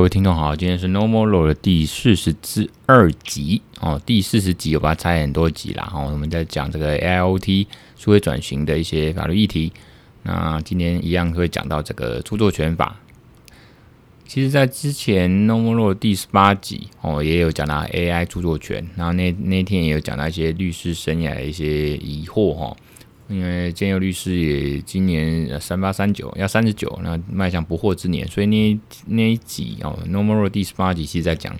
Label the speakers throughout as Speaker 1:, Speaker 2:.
Speaker 1: 各位听众好，今天是 No More Law 的第四十二集哦，第四十集我把它拆很多集啦。哦，我们在讲这个 AIoT 数位转型的一些法律议题。那今天一样会讲到这个著作权法。其实，在之前 No More Law 第十八集哦，也有讲到 AI 著作权，然后那那天也有讲到一些律师生涯的一些疑惑哈。因为建佑律师也今年三八三九要三十九，那迈向不惑之年，所以那那一集哦 No More 第十八集其实在讲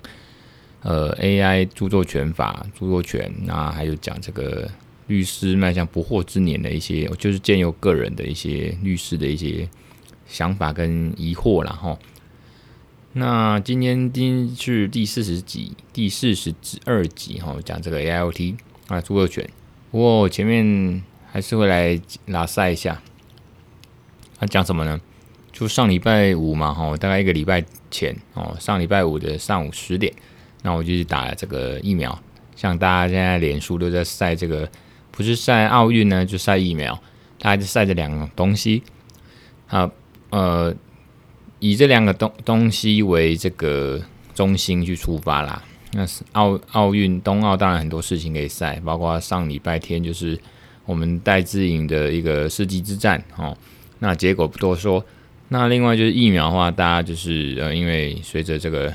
Speaker 1: 呃 AI 著作权法、著作权，那还有讲这个律师迈向不惑之年的一些，就是建佑个人的一些律师的一些想法跟疑惑啦齁。那今天今是第四十集，第四十二集哈，讲这个 AIoT 啊著作权，不过前面。还是会来拉赛一下，他、讲什么呢？就上礼拜五嘛，哈，大概一个礼拜前哦，上礼拜五的上午十点，那我就去打了这个疫苗。像大家现在脸书都在晒这个，不是晒奥运呢，就晒疫苗，大家就晒这两个东西。啊，呃，以这两个东东西为这个中心去出发啦。那是奥奥运冬奥，当然很多事情可以晒，包括上礼拜天就是。我们戴资颖的一个世纪之战，哦，那结果不多说。那另外就是疫苗的话，大家就是呃，因为随着这个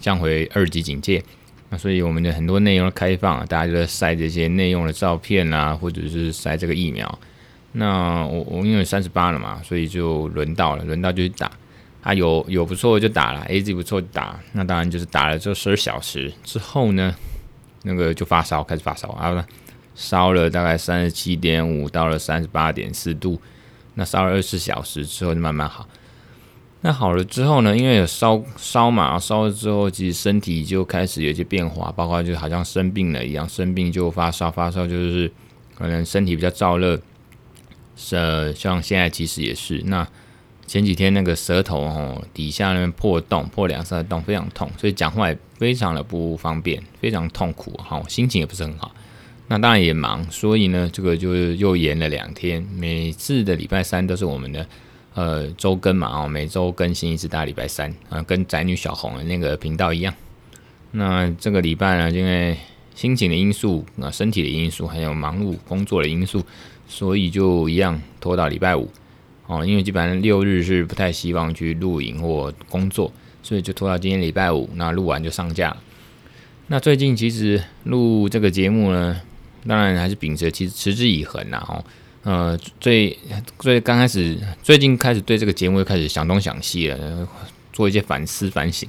Speaker 1: 降回二级警戒，那所以我们的很多内容开放，大家就在晒这些内容的照片啊，或者是晒这个疫苗。那我我因为三十八了嘛，所以就轮到了，轮到就去打。啊，有有不错就打了，AZ 不错就打。那当然就是打了这十二小时之后呢，那个就发烧，开始发烧啊。烧了大概三十七点五，到了三十八点四度，那烧了二十小时之后就慢慢好。那好了之后呢，因为有烧烧嘛，烧了之后其实身体就开始有些变化，包括就好像生病了一样，生病就发烧，发烧就是可能身体比较燥热。呃，像现在其实也是。那前几天那个舌头哦底下那边破洞，破两三个洞，非常痛，所以讲话也非常的不方便，非常痛苦哈，心情也不是很好。那当然也忙，所以呢，这个就是又延了两天。每次的礼拜三都是我们的呃周更嘛，哦，每周更新一次，大礼拜三啊，跟宅女小红的那个频道一样。那这个礼拜呢，因为心情的因素、啊身体的因素，还有忙碌工作的因素，所以就一样拖到礼拜五哦。因为基本上六日是不太希望去录影或工作，所以就拖到今天礼拜五。那录完就上架。那最近其实录这个节目呢。当然还是秉持其实持之以恒呐，哦，呃，最最刚开始，最近开始对这个节目又开始想东想西了，做一些反思反省。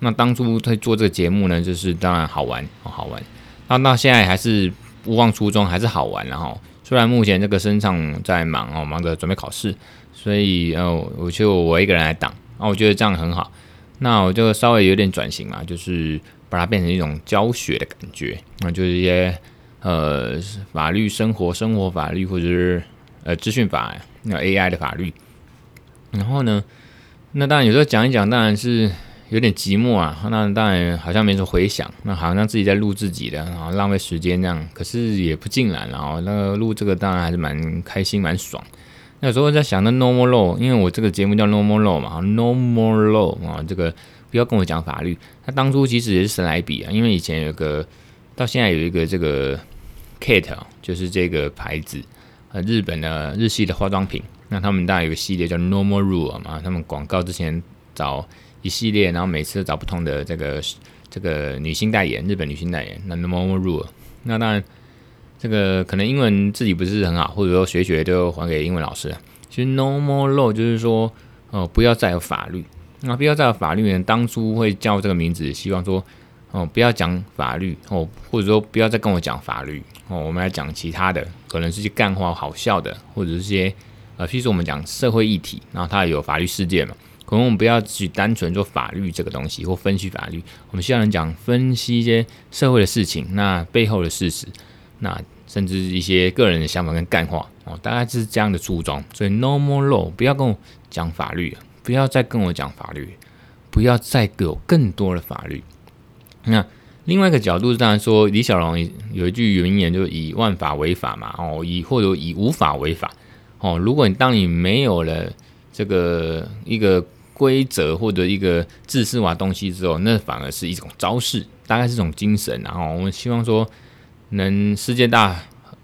Speaker 1: 那当初在做这个节目呢，就是当然好玩，好玩。那到现在还是不忘初衷，还是好玩。然后虽然目前这个身上在忙哦，忙着准备考试，所以呃，我就我一个人来挡。那我觉得这样很好。那我就稍微有点转型嘛，就是把它变成一种教学的感觉，那就是一些。呃，法律生活、生活法律，或者是呃资讯法，那 AI 的法律。然后呢，那当然有时候讲一讲，当然是有点寂寞啊。那当然好像没什么回响，那好像自己在录自己的，然后浪费时间这样。可是也不尽然，然后那个录这个当然还是蛮开心、蛮爽。那有时候在想，那 No More Law，因为我这个节目叫 No More Law 嘛，No More Law 啊，这个不要跟我讲法律。他当初其实也是神来笔啊，因为以前有个，到现在有一个这个。Kate 就是这个牌子，呃，日本的日系的化妆品。那他们当然有个系列叫 Normal Rule 嘛，他们广告之前找一系列，然后每次找不同的这个这个女性代言，日本女性代言。那 Normal Rule，那当然这个可能英文自己不是很好，或者说学学都还给英文老师。其实 No More Law 就是说，哦、呃，不要再有法律。那不要再有法律呢？当初会叫这个名字，希望说。哦，不要讲法律哦，或者说不要再跟我讲法律哦，我们来讲其他的，可能是些干话、好笑的，或者是些呃，譬如说我们讲社会议题，然后它有法律事件嘛，可能我们不要去单纯做法律这个东西或分析法律，我们希望能讲分析一些社会的事情，那背后的事实，那甚至一些个人的想法跟干话哦，大概是这样的初衷。所以 No More Law，不要跟我讲法律，不要再跟我讲法律，不要再给我更多的法律。那另外一个角度，当然说李小龙有一句名言，就是以万法为法嘛，哦，以或者以无法为法，哦，如果你当你没有了这个一个规则或者一个自私化东西之后，那反而是一种招式，大概是一种精神。然后我们希望说，能世界大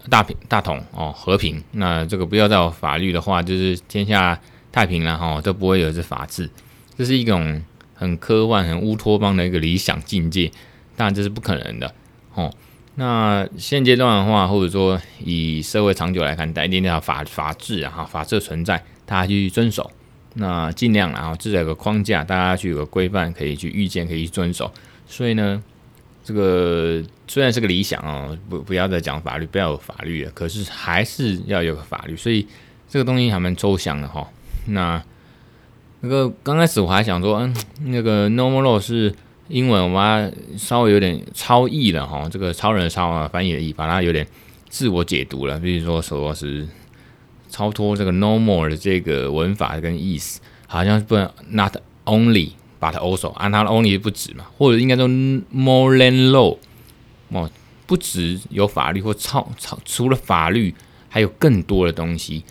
Speaker 1: 大平大同哦，和平。那这个不要再有法律的话，就是天下太平了哈，都不会有这法治。这是一种很科幻、很乌托邦的一个理想境界，当然这是不可能的哦。那现阶段的话，或者说以社会长久来看，一定要法法治啊，法治存在，大家去遵守。那尽量然后至少有个框架，大家去有个规范，可以去预见，可以去遵守。所以呢，这个虽然是个理想哦，不不要再讲法律，不要有法律了，可是还是要有个法律。所以这个东西还蛮抽象的哈。那那个刚开始我还想说，嗯，那个 normal law 是英文，我把它稍微有点超译了哈，这个超人超啊，翻译的译，把它有点自我解读了，比如说说是。超脱这个 normal 的这个文法跟意思，好像是不能 not only but also，按它 only 不止嘛，或者应该说 more than law，哦，不止有法律或超超除了法律还有更多的东西，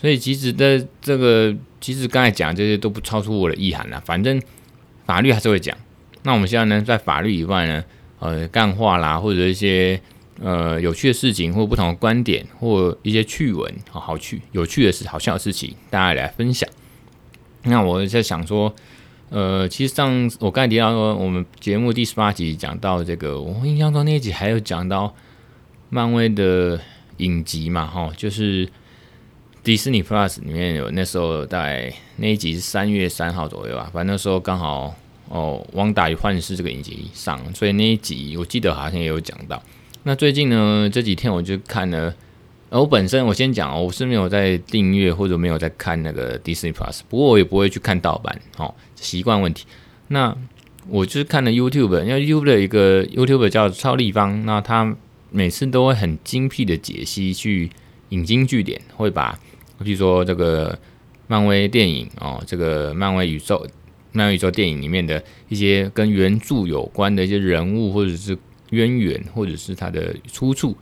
Speaker 1: 所以其实的这个其实刚才讲这些都不超出我的意涵了，反正法律还是会讲。那我们现在呢，在法律以外呢，呃，干话啦或者一些。呃，有趣的事情，或不同的观点，或一些趣闻，好好趣、有趣的事、好笑的事情，大家来分享。那我在想说，呃，其实上我刚才提到说，我们节目第十八集讲到这个，我印象中那一集还有讲到漫威的影集嘛，哈，就是迪士尼 Plus 里面有那时候大概那一集是三月三号左右吧，反正那时候刚好哦，《汪达与幻视》这个影集上，所以那一集我记得好像也有讲到。那最近呢，这几天我就看了。我本身我先讲哦，我是没有在订阅或者没有在看那个 Disney Plus，不过我也不会去看盗版，哦，习惯问题。那我就是看了 YouTube，因为 YouTube 的一个 YouTube 叫超立方，那他每次都会很精辟的解析，去引经据典，会把比如说这个漫威电影哦，这个漫威宇宙、漫威宇宙电影里面的一些跟原著有关的一些人物，或者是。渊源，或者是它的出处，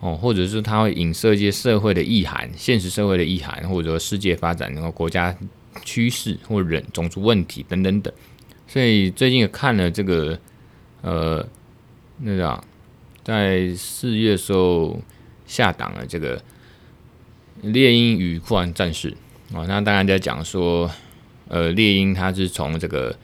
Speaker 1: 哦，或者是它会影射一些社会的意涵、现实社会的意涵，或者说世界发展，然后国家趋势或人种族问题等等等。所以最近也看了这个，呃，那个在四月时候下档了这个《猎鹰与酷寒战士》哦，那当然在讲说，呃，猎鹰它是从这个。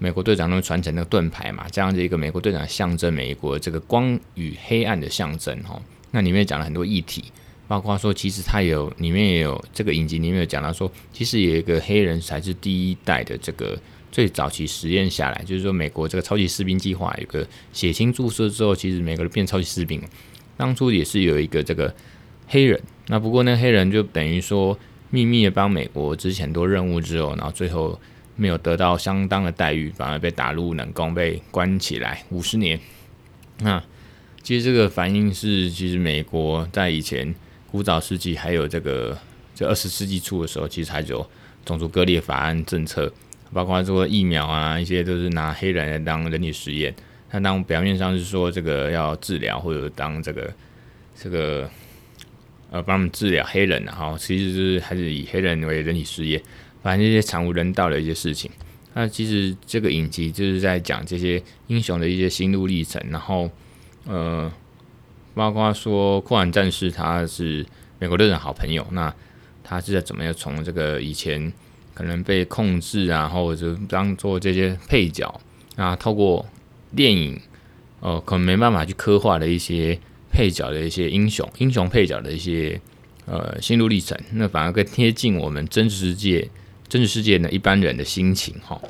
Speaker 1: 美国队长那传承那个盾牌嘛，这样的一个美国队长象征美国这个光与黑暗的象征哈。那里面讲了很多议题，包括说其实他有里面也有这个影集里面有讲到说，其实有一个黑人才是第一代的这个最早期实验下来，就是说美国这个超级士兵计划有个血清注射之后，其实每个人变超级士兵。当初也是有一个这个黑人，那不过那黑人就等于说秘密的帮美国执行很多任务之后，然后最后。没有得到相当的待遇，反而被打入冷宫，被关起来五十年。那其实这个反应是，其实美国在以前古早世纪，还有这个这二十世纪初的时候，其实还有种族割裂法案政策，包括说疫苗啊，一些都是拿黑人来当人体实验。他当表面上是说这个要治疗，或者当这个这个呃帮他们治疗黑人，然后其实是还是以黑人为人体实验。反正这些惨无人道的一些事情，那其实这个影集就是在讲这些英雄的一些心路历程，然后呃，包括说酷寒战士他是美国队长好朋友，那他是在怎么样从这个以前可能被控制啊，或者当做这些配角啊，透过电影呃，可能没办法去刻画的一些配角的一些英雄，英雄配角的一些呃心路历程，那反而更贴近我们真实世界。真实世界的一般人的心情，哈，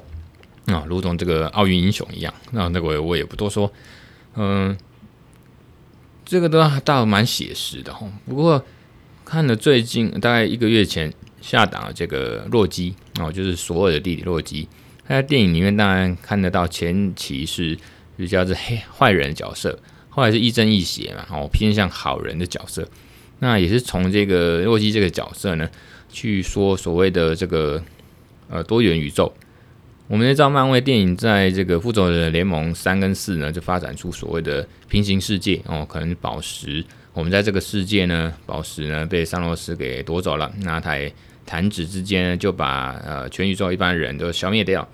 Speaker 1: 啊，如同这个奥运英雄一样，那那个我也不多说，嗯，这个都倒蛮写实的哈。不过看了最近大概一个月前下档的这个洛基哦，就是索尔的弟弟洛基，他在电影里面当然看得到前期是比较是黑坏人的角色，后来是亦正亦邪嘛，哦，偏向好人的角色。那也是从这个洛基这个角色呢。去说所谓的这个呃多元宇宙，我们也知道漫威电影在这个复仇者联盟三跟四呢，就发展出所谓的平行世界哦，可能宝石我们在这个世界呢，宝石呢被桑罗斯给夺走了，那他也弹指之间就把呃全宇宙一般人都消灭掉。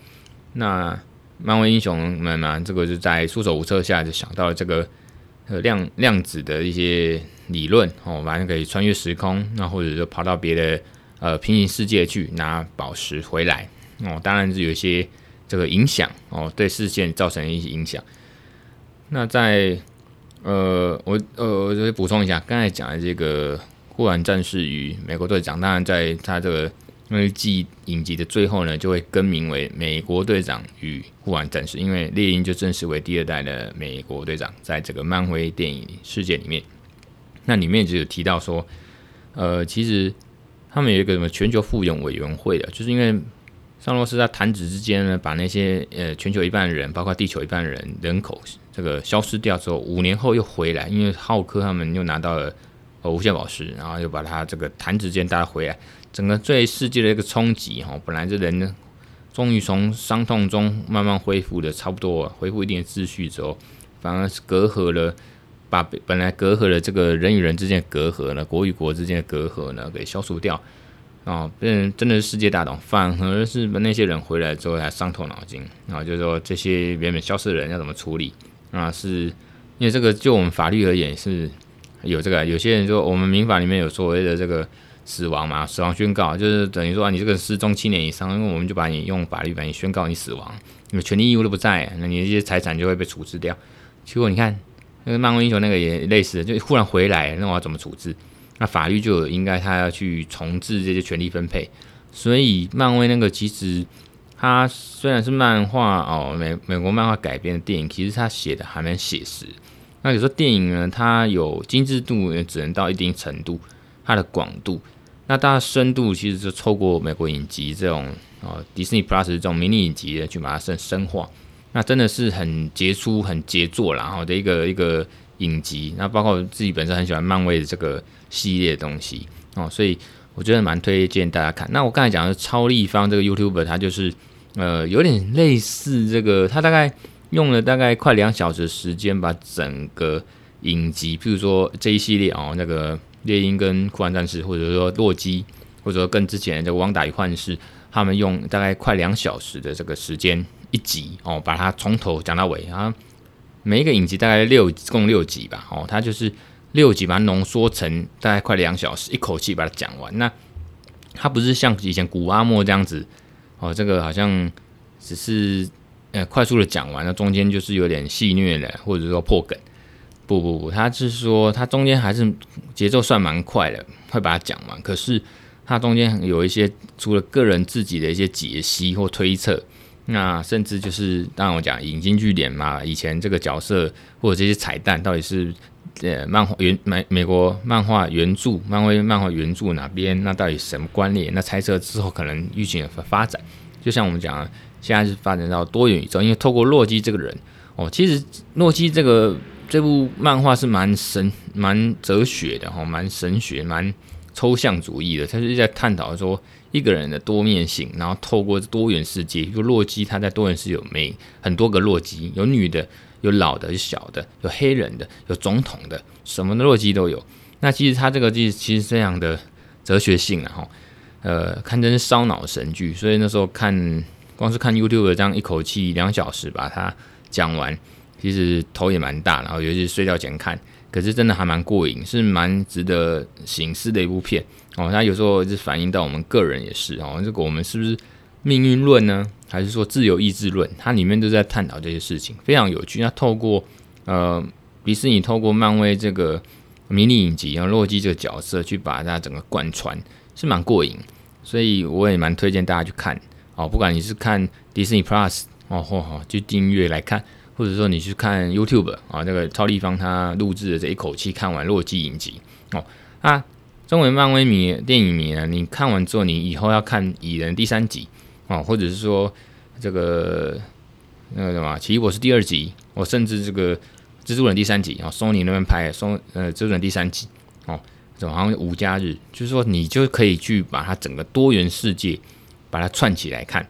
Speaker 1: 那漫威英雄们嘛，这个就在束手无策下就想到了这个呃量量子的一些理论哦，反正可以穿越时空，那或者说跑到别的呃平行世界去拿宝石回来哦，当然是有一些这个影响哦，对视线造成一些影响。那在呃我呃我就补充一下，刚才讲的这个护腕战士与美国队长，当然在他这个。因为季影集的最后呢，就会更名为《美国队长与护腕战士》，因为猎鹰就正式为第二代的美国队长，在这个漫威电影世界里面，那里面就有提到说，呃，其实他们有一个什么全球复原委员会的，就是因为尚洛斯在弹指之间呢，把那些呃全球一半的人，包括地球一半的人人口这个消失掉之后，五年后又回来，因为浩克他们又拿到了呃无限宝石，然后又把他这个弹指间带回来。整个对世界的一个冲击，哈，本来这人呢，终于从伤痛中慢慢恢复的差不多，恢复一点秩序之后，反而是隔阂了，把本来隔阂了这个人与人之间的隔阂呢，国与国之间的隔阂呢，给消除掉，啊，变真的是世界大同，反而是那些人回来之后才伤透脑筋，然后就是说这些原本消失的人要怎么处理，啊，是因为这个就我们法律而言是有这个，有些人说我们民法里面有所谓的这个。死亡嘛，死亡宣告就是等于说你这个失踪七年以上，因为我们就把你用法律把你宣告你死亡，你的权利义务都不在，那你这些财产就会被处置掉。结果你看那个漫威英雄那个也类似，就忽然回来，那我要怎么处置？那法律就应该他要去重置这些权利分配。所以漫威那个其实它虽然是漫画哦，美美国漫画改编的电影，其实它写的还蛮写实。那有时候电影呢，它有精致度也只能到一定程度，它的广度。那它深度其实就透过美国影集这种哦，迪士尼 Plus 这种迷你影集的去把它深深化，那真的是很杰出、很杰作啦，然后的一个一个影集。那包括自己本身很喜欢漫威的这个系列的东西哦，所以我觉得蛮推荐大家看。那我刚才讲的超立方这个 YouTuber，他就是呃有点类似这个，他大概用了大概快两小时时间，把整个影集，譬如说这一系列哦那个。猎鹰跟酷寒战士，或者说洛基，或者说跟之前的这个汪达与幻视，他们用大概快两小时的这个时间一集哦，把它从头讲到尾啊。每一个影集大概六共六集吧，哦，它就是六集把它浓缩成大概快两小时，一口气把它讲完。那它不是像以前古阿莫这样子哦，这个好像只是呃快速的讲完，那中间就是有点戏谑的，或者说破梗。不不不，他是说他中间还是节奏算蛮快的，会把它讲完。可是他中间有一些除了个人自己的一些解析或推测，那甚至就是当我讲引经据典嘛，以前这个角色或者这些彩蛋到底是呃漫画原美美国漫画原著漫威漫画原著哪边？那到底什么关联？那猜测之后可能剧情的发展，就像我们讲，现在是发展到多元宇宙，因为透过洛基这个人哦，其实洛基这个。这部漫画是蛮神、蛮哲学的哈，蛮神学、蛮抽象主义的。他是在探讨说一个人的多面性，然后透过多元世界，就洛基他在多元世界有没很多个洛基，有女的，有老的，有小的，有黑人的，有总统的，什么的洛基都有。那其实他这个其实其实这样的哲学性啊哈，呃，堪称烧脑神剧。所以那时候看光是看 YouTube 这样一口气两小时把它讲完。其实头也蛮大，然后尤其是睡觉前看，可是真的还蛮过瘾，是蛮值得醒思的一部片哦。它有时候是反映到我们个人也是哦，这个我们是不是命运论呢？还是说自由意志论？它里面都在探讨这些事情，非常有趣。那透过呃迪士尼透过漫威这个迷你影集，然后洛基这个角色去把它整个贯穿，是蛮过瘾。所以我也蛮推荐大家去看哦，不管你是看迪士尼 Plus 哦，或好就订阅来看。或者说你去看 YouTube 啊，那个超立方他录制的这一口气看完洛基影集哦，啊身为漫威迷、电影迷呢，你看完之后，你以后要看蚁人第三集哦，或者是说这个那个什么奇异博士第二集，哦，甚至这个蜘蛛人第三集啊，Sony 那边拍的，Sony 呃蜘蛛人第三集哦，这好像无家日，就是说你就可以去把它整个多元世界把它串起来看，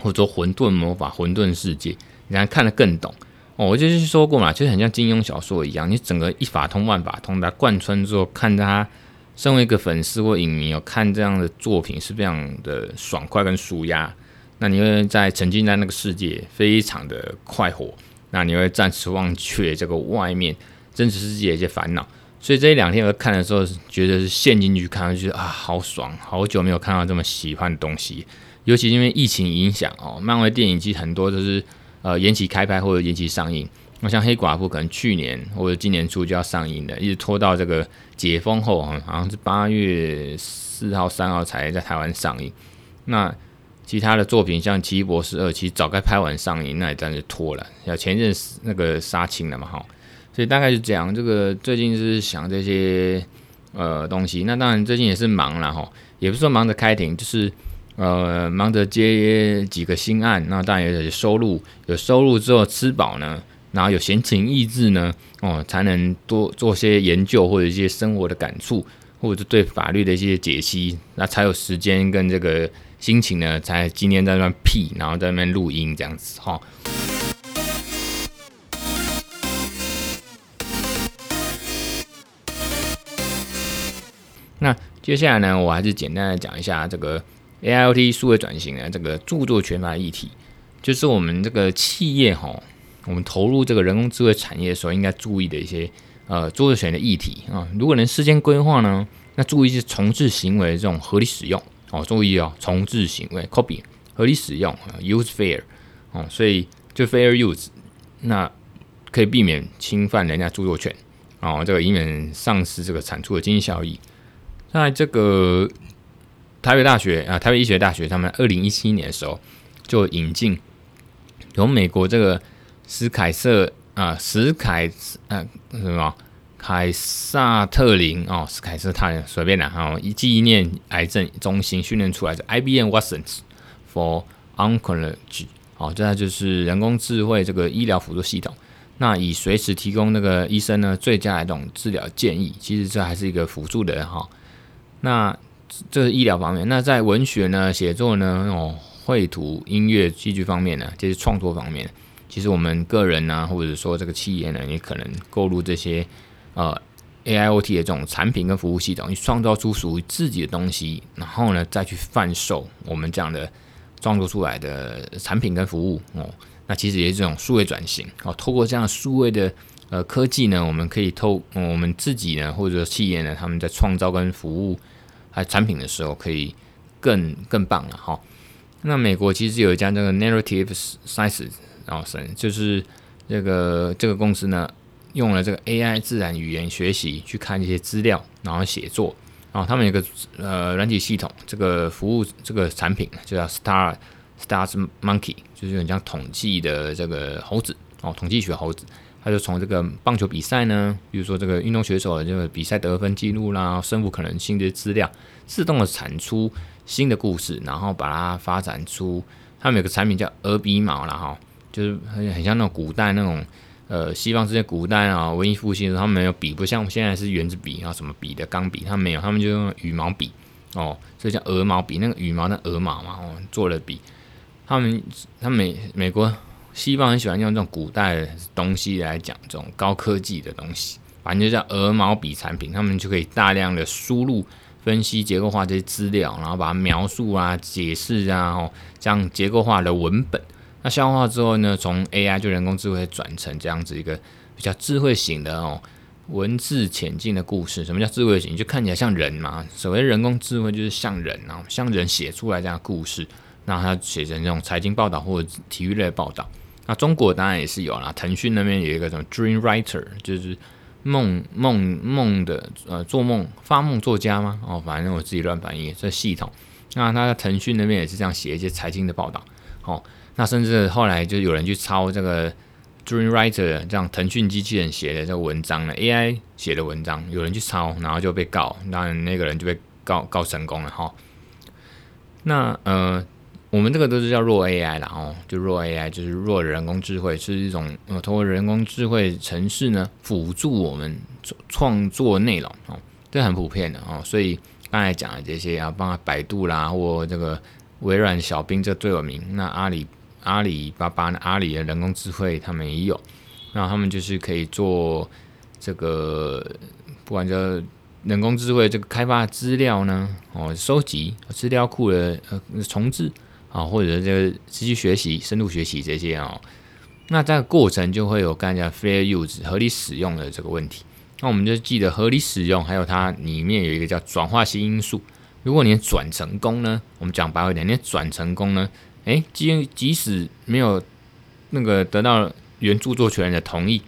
Speaker 1: 或者说混沌魔法、混沌世界。你还看得更懂哦！我就是说过嘛，就是很像金庸小说一样，你整个一法通万法通，把它贯穿之后，看它身为一个粉丝或影迷哦，看这样的作品是非常的爽快跟舒压。那你会在沉浸在那个世界，非常的快活。那你会暂时忘却这个外面真实世界的一些烦恼。所以这一两天我看的时候，觉得是陷进去看，觉得啊好爽，好久没有看到这么喜欢的东西。尤其因为疫情影响哦，漫威电影其实很多都是呃延期开拍或者延期上映。那像黑寡妇可能去年或者今年初就要上映的，一直拖到这个解封后，好像是八月四号、三号才在台湾上映。那其他的作品像《奇异博士二》，其实早该拍完上映，那也暂时拖了。要前阵那个杀青了嘛，哈，所以大概是这样。这个最近是想这些呃东西，那当然最近也是忙了哈，也不是说忙着开庭，就是。呃，忙着接几个新案，那当然有收入，有收入之后吃饱呢，然后有闲情逸致呢，哦，才能多做些研究或者一些生活的感触，或者对法律的一些解析，那才有时间跟这个心情呢，才今天在那边屁，然后在那边录音这样子哈。那接下来呢，我还是简单的讲一下这个。AIoT 数位转型啊这个著作权法议题，就是我们这个企业哈，我们投入这个人工智慧产业的时候，应该注意的一些呃著作权的议题啊。如果能事先规划呢，那注意是重制行为这种合理使用哦，注意哦，重制行为 copy 合理使用 use fair 哦，所以就 fair use，那可以避免侵犯人家著作权哦，这个以免丧失这个产出的经济效益。在这个。台北大学啊，台北医学大学，他们二零一七年的时候就引进由美国这个史凯瑟啊，史凯呃什么凯撒特林哦，史凯瑟特林随便啦哈，以纪念癌症中心训练出来的 IBM Watsons for Oncology 哦，这就是人工智慧这个医疗辅助系统，那以随时提供那个医生呢最佳的这种治疗建议，其实这还是一个辅助的哈，那。这是医疗方面，那在文学呢、写作呢、哦、绘图、音乐、戏剧方面呢，这些创作方面，其实我们个人呢，或者说这个企业呢，也可能购入这些呃 AIoT 的这种产品跟服务系统，去创造出属于自己的东西，然后呢，再去贩售我们这样的创作出来的产品跟服务哦。那其实也是这种数位转型哦，透过这样数位的呃科技呢，我们可以透、我们自己呢，或者说企业呢，他们在创造跟服务。还产品的时候可以更更棒了哈。那美国其实有一家这个 Narrative Sciences，然后是就是这个这个公司呢，用了这个 AI 自然语言学习去看一些资料，然后写作。然后他们有个呃软体系统，这个服务这个产品就叫 Star Stars Monkey，就是有点像统计的这个猴子哦，统计学猴子。他就从这个棒球比赛呢，比如说这个运动选手的这个比赛得分记录啦、胜负可能性的资料，自动的产出新的故事，然后把它发展出。他们有个产品叫鹅笔毛啦哈，就是很很像那种古代那种呃西方世界古代啊文艺复兴的时候，他们没有笔，不像我们现在是原子笔啊什么笔的钢笔，他们没有，他们就用羽毛笔哦，所以叫鹅毛笔，那个羽毛的鹅毛嘛哦做了笔。他们他们美美国。西方很喜欢用这种古代的东西来讲这种高科技的东西，反正就叫鹅毛笔产品，他们就可以大量的输入、分析、结构化这些资料，然后把它描述啊、解释啊，哦，这样结构化的文本。那消化之后呢，从 AI 就人工智慧转成这样子一个比较智慧型的哦，文字浅进的故事。什么叫智慧型？就看起来像人嘛。所谓人工智慧就是像人啊，像人写出来这样的故事，那它写成这种财经报道或者体育类报道。那中国当然也是有啦，腾讯那边有一个什么 Dream Writer，就是梦梦梦的呃做梦发梦作家吗？哦，反正我自己乱翻译这系统。那他在腾讯那边也是这样写一些财经的报道。哦，那甚至后来就有人去抄这个 Dream Writer 这样腾讯机器人写的这个文章呢，AI 写的文章，有人去抄，然后就被告，当然那个人就被告告成功了哈、那呃。我们这个都是叫弱 AI 啦，哦，就弱 AI，就是弱人工智慧，是一种呃，通过人工智慧程式呢辅助我们创作内容哦，这很普遍的哦。所以刚才讲的这些啊，包括百度啦，或这个微软小冰，这最有名。那阿里阿里巴巴呢，阿里的人工智慧他们也有，那他们就是可以做这个，不管叫人工智慧这个开发资料呢，哦，收集资料库的呃重置啊，或者这个持续学习、深度学习这些哦，那这个过程就会有刚才讲 fair use 合理使用的这个问题。那我们就记得合理使用，还有它里面有一个叫转化性因素。如果你转成功呢，我们讲白一点，你转成功呢，诶，即即使没有那个得到原著作权人的同意，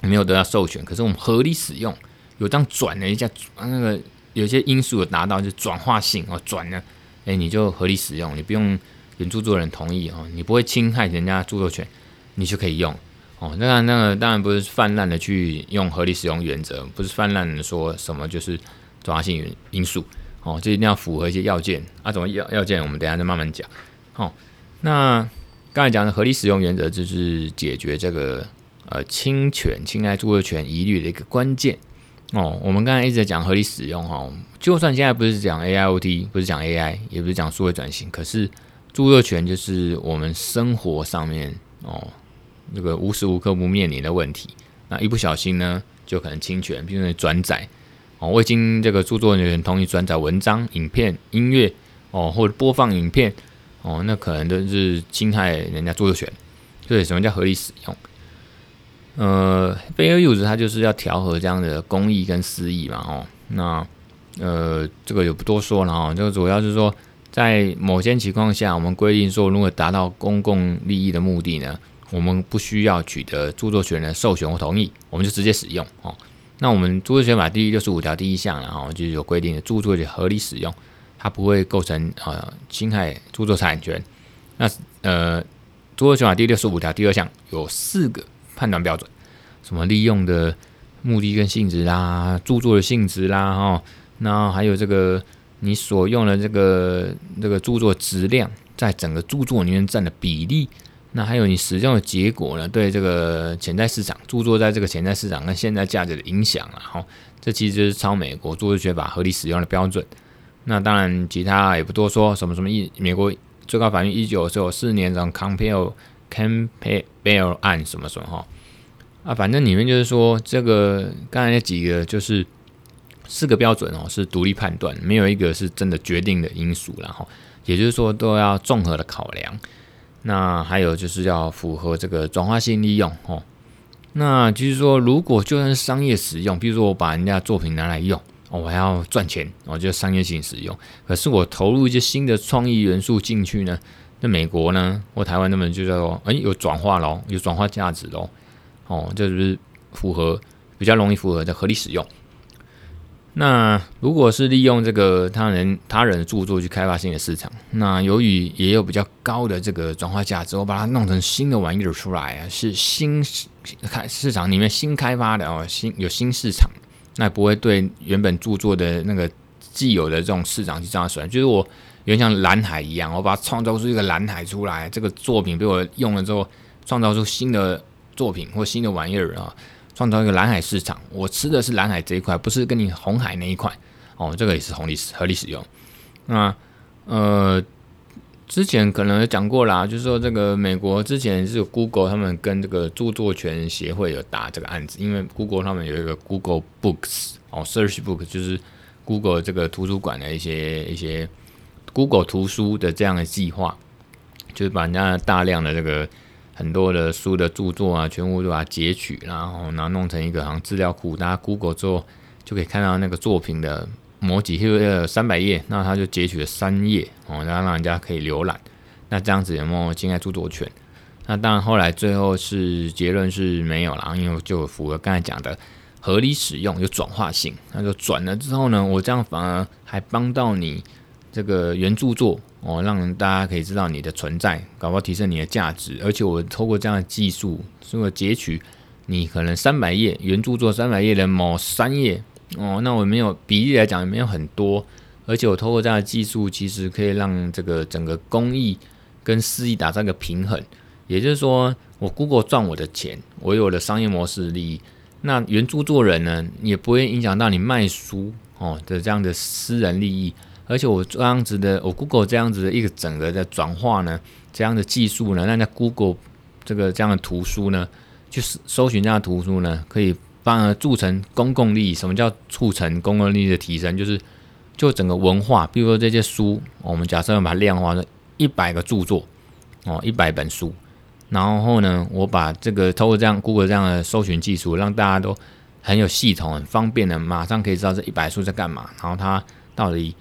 Speaker 1: 没有得到授权，可是我们合理使用，有这样转了一下，那个有些因素有达到就转化性哦，转了，诶，你就合理使用，你不用原著作人同意哦，你不会侵害人家著作权，你就可以用。哦，那那个当然不是泛滥的去用合理使用原则，不是泛滥的说什么就是转化性因素。哦，这一定要符合一些要件啊，怎么要要件？我们等下再慢慢讲。哦，那刚才讲的合理使用原则就是解决这个呃侵权、侵害著作权疑虑的一个关键。哦，我们刚才一直在讲合理使用哈，就算现在不是讲 AIoT，不是讲 AI，也不是讲数位转型，可是著作权就是我们生活上面哦。这个无时无刻不面临的问题，那一不小心呢，就可能侵权，比如转载哦，未经这个著作权人同意转载文章、影片、音乐哦，或者播放影片哦，那可能都是侵害人家著作权。所以什么叫合理使用？呃，fair use 它就是要调和这样的公益跟私益嘛，哦，那呃，这个就不多说了哦，这个主要是说，在某些情况下，我们规定说，如果达到公共利益的目的呢，我们不需要取得著作权人的授权或同意，我们就直接使用哦。那我们著作权法第六十五条第一项，然后就是有规定的著作权合理使用，它不会构成呃侵害著作产权。那呃，著作权法第六十五条第二项有四个判断标准，什么利用的目的跟性质啦，著作的性质啦，哈，那还有这个你所用的这个这个著作质量，在整个著作里面占的比例。那还有你使用的结果呢？对这个潜在市场著作在这个潜在市场跟现在价值的影响啊，哈，这其实是超美国著作权法合理使用的标准。那当然，其他也不多说，什么什么一美国最高法院一九九四年这种 Compel Campbell 案什么什么哈啊，反正里面就是说，这个刚才那几个就是四个标准哦，是独立判断，没有一个是真的决定的因素，然后也就是说都要综合的考量。那还有就是要符合这个转化性利用哦。那就是说，如果就算是商业使用，比如说我把人家作品拿来用，我还要赚钱，我就商业性使用。可是我投入一些新的创意元素进去呢，那美国呢或台湾那么就叫做哎有转化咯，有转化价值咯。哦，这就是符合比较容易符合的合理使用。那如果是利用这个他人他人的著作去开发新的市场，那由于也有比较高的这个转化价值，我把它弄成新的玩意儿出来啊，是新开市场里面新开发的哦，新有新市场，那不会对原本著作的那个既有的这种市场去造成损。就是我有点像蓝海一样，我把它创造出一个蓝海出来，这个作品被我用了之后，创造出新的作品或新的玩意儿啊。创造一个蓝海市场，我吃的是蓝海这一块，不是跟你红海那一块哦。这个也是合理合理使用。那呃，之前可能讲过啦，就是说这个美国之前是 Google 他们跟这个著作权协会有打这个案子，因为 Google 他们有一个 Google Books 哦，Search Book 就是 Google 这个图书馆的一些一些 Google 图书的这样的计划，就是把人家大量的这个。很多的书的著作啊，全部都把它截取，然后然后弄成一个好像资料库，大家 Google 之后就可以看到那个作品的某几页三百页，那他就截取了三页哦，然后让人家可以浏览。那这样子有没有侵害著作权？那当然后来最后是结论是没有了，因为就符合刚才讲的合理使用，有转化性。那就转了之后呢，我这样反而还帮到你这个原著作。哦，让大家可以知道你的存在，搞不好提升你的价值。而且我透过这样的技术，如果截取你可能三百页原著作三百页的某三页，哦，那我没有比例来讲也没有很多。而且我透过这样的技术，其实可以让这个整个公益跟私益打造一个平衡。也就是说，我 Google 赚我的钱，我有了商业模式利益。那原著作人呢，也不会影响到你卖书哦的这样的私人利益。而且我这样子的，我 Google 这样子的一个整个的转化呢，这样的技术呢，让在 Google 这个这样的图书呢，去搜寻这样的图书呢，可以帮而促成公共利益。什么叫促成公共利益的提升？就是就整个文化，比如说这些书，我们假设要把它量化成一百个著作哦，一百本书，然后呢，我把这个透过这样 Google 这样的搜寻技术，让大家都很有系统、很方便的，马上可以知道这一百书在干嘛，然后它到底。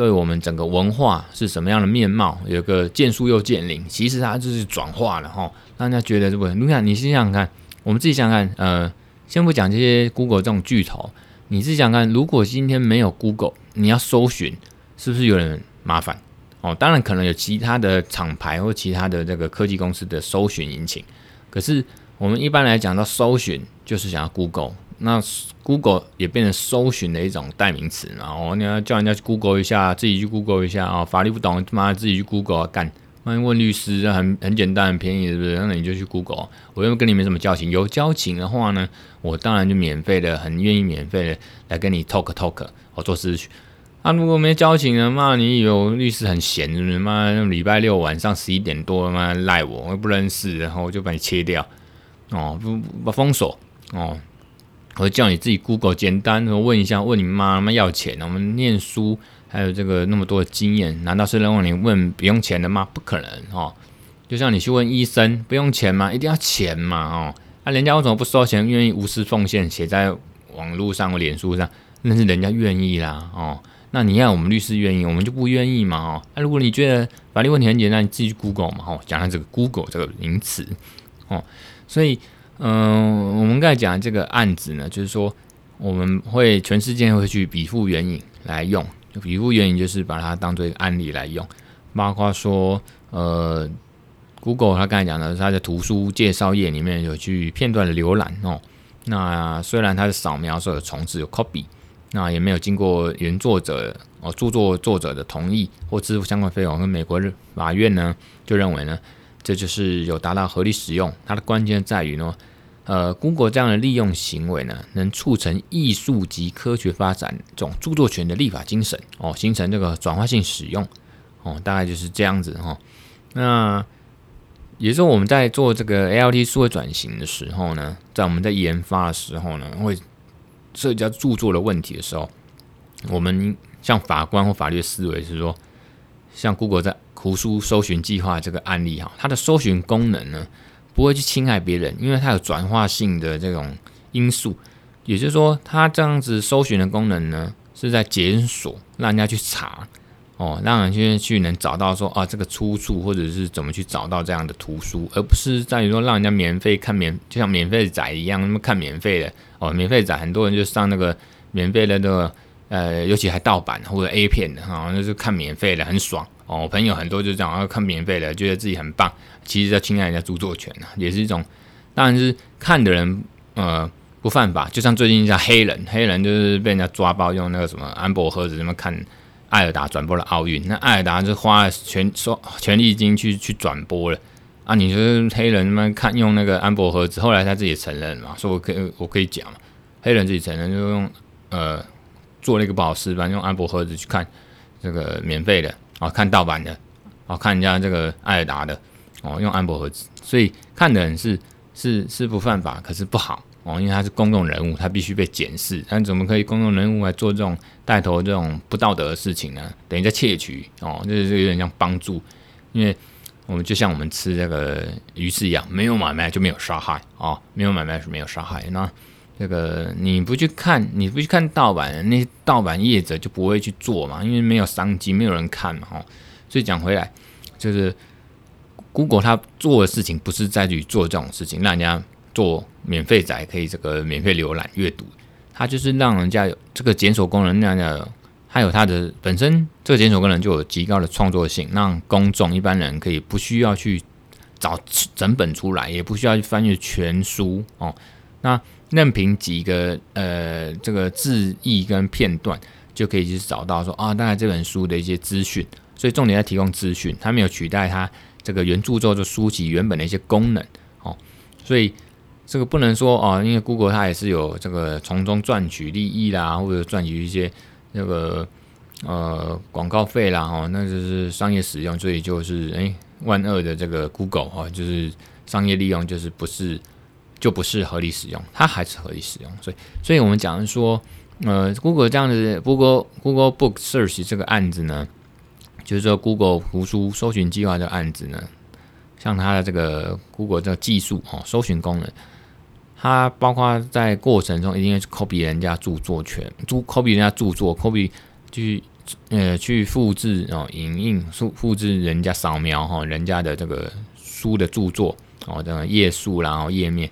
Speaker 1: 对我们整个文化是什么样的面貌？有个见树又见林，其实它就是转化了哈，让大家觉得这个，你看，你想想看，我们自己想想看，呃，先不讲这些 Google 这种巨头，你自己想想看，如果今天没有 Google，你要搜寻，是不是有点麻烦？哦，当然可能有其他的厂牌或其他的这个科技公司的搜寻引擎，可是我们一般来讲到搜寻，就是想要 Google。那 Google 也变成搜寻的一种代名词，然后你要叫人家去 Google 一下，自己去 Google 一下啊，法律不懂，他妈自己去 Google 干，万一问律师，很很简单，很便宜，是不是？那你就去 Google。我又跟你没什么交情，有交情的话呢，我当然就免费的，很愿意免费的来跟你 talk talk，我做咨询。啊，如果没交情的，妈，你以为我律师很闲，是不是？妈，礼拜六晚上十一点多，妈赖我，我又不认识，然后我就把你切掉，哦，不不封锁，哦。我叫你自己 Google 简单的问一下，问你妈妈要钱？我们念书还有这个那么多的经验，难道是让你问不用钱的吗？不可能哦。就像你去问医生，不用钱吗？一定要钱嘛哦。那、人家为什么不收钱，愿意无私奉献，写在网络上或脸书上？那是人家愿意啦哦。那你要我们律师愿意，我们就不愿意嘛哦。那、如果你觉得法律问题很简单，你自己去 Google 嘛哦。讲下这个 Google 这个名词哦，所以。嗯，我们刚才讲的这个案子呢，就是说我们会全世界会去比附援引来用，比附援引就是把它当做一个案例来用，包括说呃，Google 他刚才讲的，他在图书介绍页里面有去片段的浏览哦，那虽然它是扫描所有重置有 copy，那也没有经过原作者哦著作作者的同意或支付相关费用，跟美国法院呢就认为呢，这就是有达到合理使用，它的关键在于呢。呃，Google 这样的利用行为呢，能促成艺术及科学发展这种著作权的立法精神哦，形成这个转化性使用哦，大概就是这样子哈、哦。那也是我们在做这个 AIoT 数位转型的时候呢，在我们在研发的时候呢，会涉及到著作的问题的时候，我们像法官或法律思维是说，像 Google 在图书搜寻计划这个案例哈，它的搜寻功能呢，不会去侵害别人，因为它有转化性的这种因素，也就是说，它这样子搜寻的功能呢，是在检索，让人家去查，哦，让人去去能找到说啊这个出处，或者是怎么去找到这样的图书，而不是在于说让人家免费看免，就像免费仔一样，那么看免费的哦，免费仔很多人就上那个免费的那个呃，尤其还盗版或者 A 片的哈，那、哦就是看免费的很爽。哦，我朋友很多就这样，要看免费的，觉得自己很棒，其实在侵害人家著作权啊，也是一种，当然是看的人呃不犯法，就像最近叫黑人，黑人就是被人家抓包用那个什么安博盒子什么看艾尔达转播了奥运，那艾尔达就花了全说全力金去去转播了啊，你说黑人他妈看用那个安博盒子，后来他自己承认嘛，说我可以我可以讲嘛，黑人自己承认就用呃做了一个不好示范，用安博盒子去看这个免费的。哦，看盗版的，哦，看人家这个艾尔达的，哦，用安博盒子，所以看的人是是是不犯法，可是不好哦，因为他是公众人物，他必须被检视。但怎么可以公众人物来做这种带头这种不道德的事情呢？等于在窃取哦，这是有点像帮助，因为我们就像我们吃这个鱼翅一样，没有买卖就没有杀害哦，没有买卖是没有杀害。那这个你不去看，你不去看盗版，那些盗版业者就不会去做嘛，因为没有商机，没有人看嘛，哦，所以讲回来，就是 Google 它做的事情不是在于做这种事情，让人家做免费仔可以这个免费浏览阅读，它就是让人家有这个检索功能，那样的，还有它的本身这个检索功能就有极高的创作性，让公众一般人可以不需要去找整本出来，也不需要去翻阅全书哦，那。任凭几个呃这个字义跟片段，就可以去找到说啊，大概这本书的一些资讯。所以重点在提供资讯，它没有取代它这个原著作的书籍原本的一些功能哦。所以这个不能说哦，因为 Google 它也是有这个从中赚取利益啦，或者赚取一些那个呃广告费啦哦，那就是商业使用，所以就是诶万恶的这个 Google 哦，就是商业利用，就是不是。就不是合理使用，它还是合理使用。所以，所以我们讲说，呃，Google 这样子，Google Google Book Search 这个案子呢，就是说 Google 图书搜寻计划的案子呢，像它的这个 Google 这个技术哦，搜寻功能，它包括在过程中一定要 copy 人家著作权，注 copy 人家著作，copy 去呃去复制哦，影印复复制人家扫描哈，人家的这个书的著作哦，这个页数然后页面。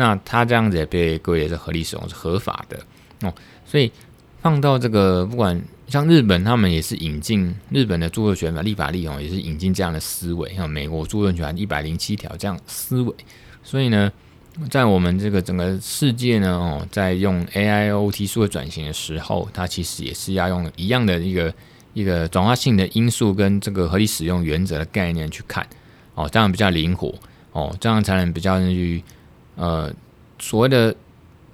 Speaker 1: 那他这样子也被归为是合理使用，是合法的哦。所以放到这个，不管像日本，他们也是引进日本的著作权法立法例哦，也是引进这样的思维。像美国著作权一百零七条这样思维。所以呢，在我们这个整个世界呢哦，在用 AIoT 数位转型的时候，它其实也是要用一样的一个一个转化性的因素跟这个合理使用原则的概念去看哦，这样比较灵活哦，这样才能比较去。呃，所谓的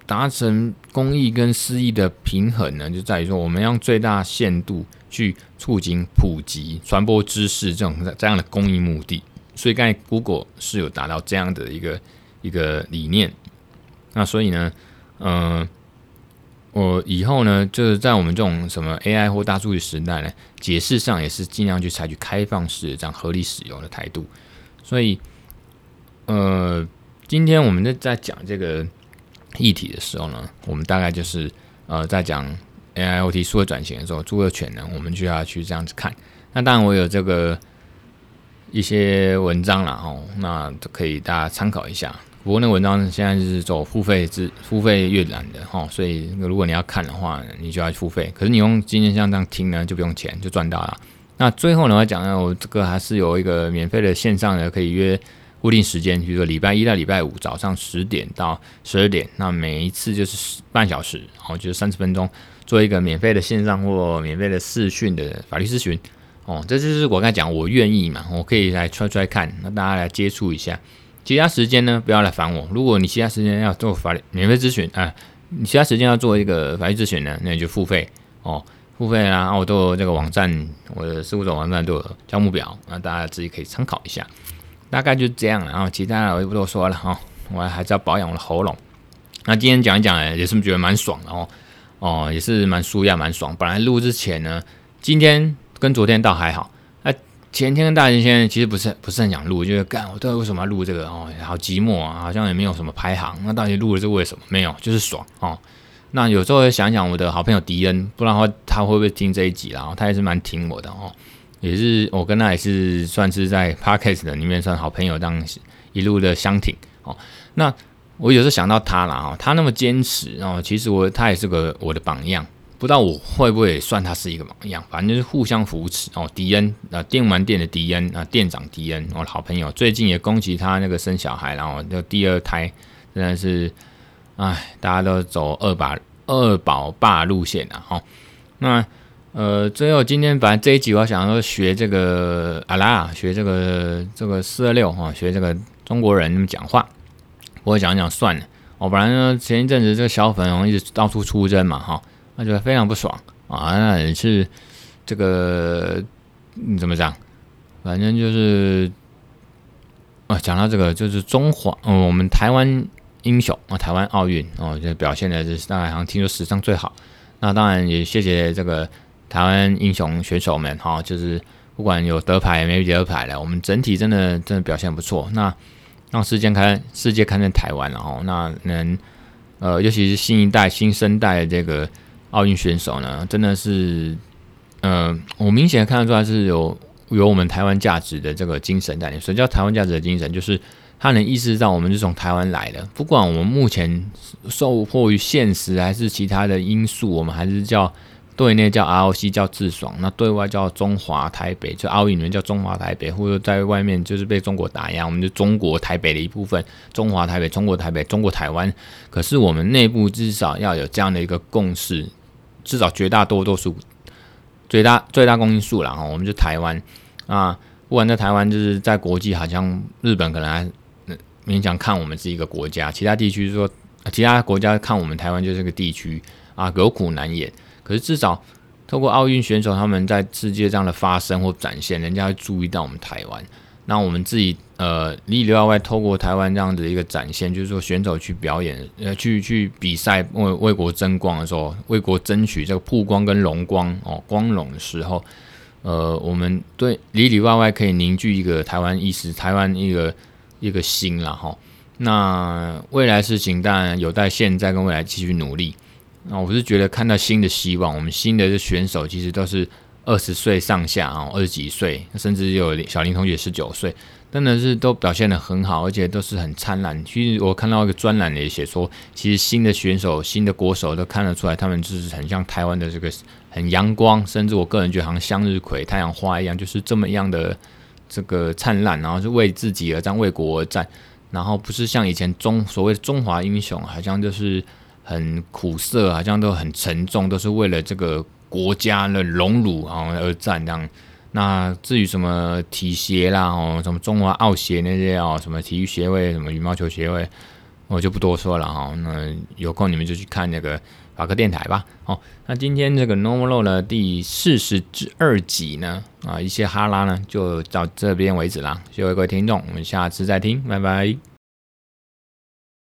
Speaker 1: 达成公益跟私益的平衡呢，就在于说，我们用最大限度去促进普及、传播知识这种这样的公益目的。所以，刚才 Google 是有达到这样的一个一个理念。那所以呢，呃，我以后呢，就是在我们这种什么 AI 或大数据时代呢，解释上也是尽量去采取开放式的这样合理使用的态度。所以，呃。今天我们在在讲这个议题的时候呢，我们大概就是呃在讲 AIoT 数位转型的时候，著作权呢，我们就要去这样子看。那当然我有这个一些文章了哦，那都可以大家参考一下。不过那文章现在是走付费制、付费阅览的哈，所以如果你要看的话，你就要付费。可是你用今天像这样听呢，就不用钱，就赚到了。那最后呢，我讲呢，我这个还是有一个免费的线上的可以约。固定时间，比如说礼拜一到礼拜五早上十点到十二点，那每一次就是半小时，然后就是三十分钟，做一个免费的线上或免费的视讯的法律咨询。哦，这就是我刚才讲，我愿意嘛，我可以来揣揣看，那大家来接触一下。其他时间呢，不要来烦我。如果你其他时间要做法律免费咨询啊，你其他时间要做一个法律咨询呢，那你就付费哦，付费啊，我都有这个网站，我的事务所网站都有招募表，那大家自己可以参考一下。大概就这样了，然后其他的我就不多说了哈，我还是要保养我的喉咙。那今天讲一讲，也是觉得蛮爽的哦，哦，也是蛮舒压、蛮爽。本来录之前呢，今天跟昨天倒还好，那前天跟大前天其实不是不是很想录，就是干我到底为什么要录这个哦，好寂寞啊，好像也没有什么排行。那到底录的是为什么？没有，就是爽哦。那有时候想想我的好朋友迪恩，不知道他会不会听这一集啦，然后他也是蛮听我的哦。也是我跟他也是算是在 Podcast 的里面算好朋友，当一路的相挺哦。那我有时候想到他了哦，他那么坚持哦，其实我他也是个我的榜样，不知道我会不会算他是一个榜样，反正就是互相扶持哦。迪恩啊，电玩店的迪恩啊，店长迪恩，我的好朋友，最近也恭喜他那个生小孩，然后就第二胎，真的是哎，大家都走二宝二宝爸路线了哈。那呃，最后今天本来这一集我想说学这个阿拉啊，学这个这个四二六哈，学这个中国人讲话，我讲讲算了。我本来呢前一阵子这个小粉红一直到处出征嘛哈，那就非常不爽啊。那也是这个你怎么讲？反正就是啊，讲到这个就是中华，嗯，我们台湾英雄啊，台湾奥运哦，就表现的是大概好像听说史上最好。那当然也谢谢这个。台湾英雄选手们，哈，就是不管有得牌没得牌了，我们整体真的真的表现不错。那让世界看世界看见台湾了，哈，那能呃，尤其是新一代新生代的这个奥运选手呢，真的是，呃，我明显看得出来是有有我们台湾价值的这个精神在里面。什么叫台湾价值的精神？就是他能意识到我们是从台湾来的，不管我们目前受迫于现实还是其他的因素，我们还是叫。对内叫 ROC 叫智爽，那对外叫中华台北，就奥运里面叫中华台北，或者在外面就是被中国打压，我们就中国台北的一部分，中华台北、中国台北、中国台湾。可是我们内部至少要有这样的一个共识，至少绝大多多数、最大最大公因数了哈，我们就台湾啊，不管在台湾，就是在国际好像日本可能还勉强看我们是一个国家，其他地区说其他国家看我们台湾就是个地区啊，有苦难言。可是至少透过奥运选手他们在世界上的发声或展现，人家会注意到我们台湾。那我们自己呃里里外外透过台湾这样子一个展现，就是说选手去表演呃去去比赛为为国争光的时候，为国争取这个曝光跟荣光哦光荣的时候，呃我们对里里外外可以凝聚一个台湾意识，台湾一个一个心了哈。那未来事情当然有待现在跟未来继续努力。那我是觉得看到新的希望，我们新的选手其实都是。二十岁上下啊，二十几岁，甚至有小林同学十九岁，真的是都表现得很好，而且都是很灿烂。其实我看到一个专栏也写说，其实新的选手、新的国手都看得出来，他们就是很像台湾的这个很阳光，甚至我个人觉得好像向日葵、太阳花一样，就是这么样的这个灿烂，然后是为自己而战、为国而战，然后不是像以前中所谓的中华英雄，好像就是很苦涩，好像都很沉重，都是为了这个。国家的荣辱啊而战这样，那至于什么体协啦哦，什么中华奥协那些哦，什么体育协会、什么羽毛球协会，我就不多说了哈。那有空你们就去看那个法科电台吧。哦，那今天这个 Normal 的第四十二集呢啊，一些哈拉呢就到这边为止啦。谢谢各位听众，我们下次再听，拜拜。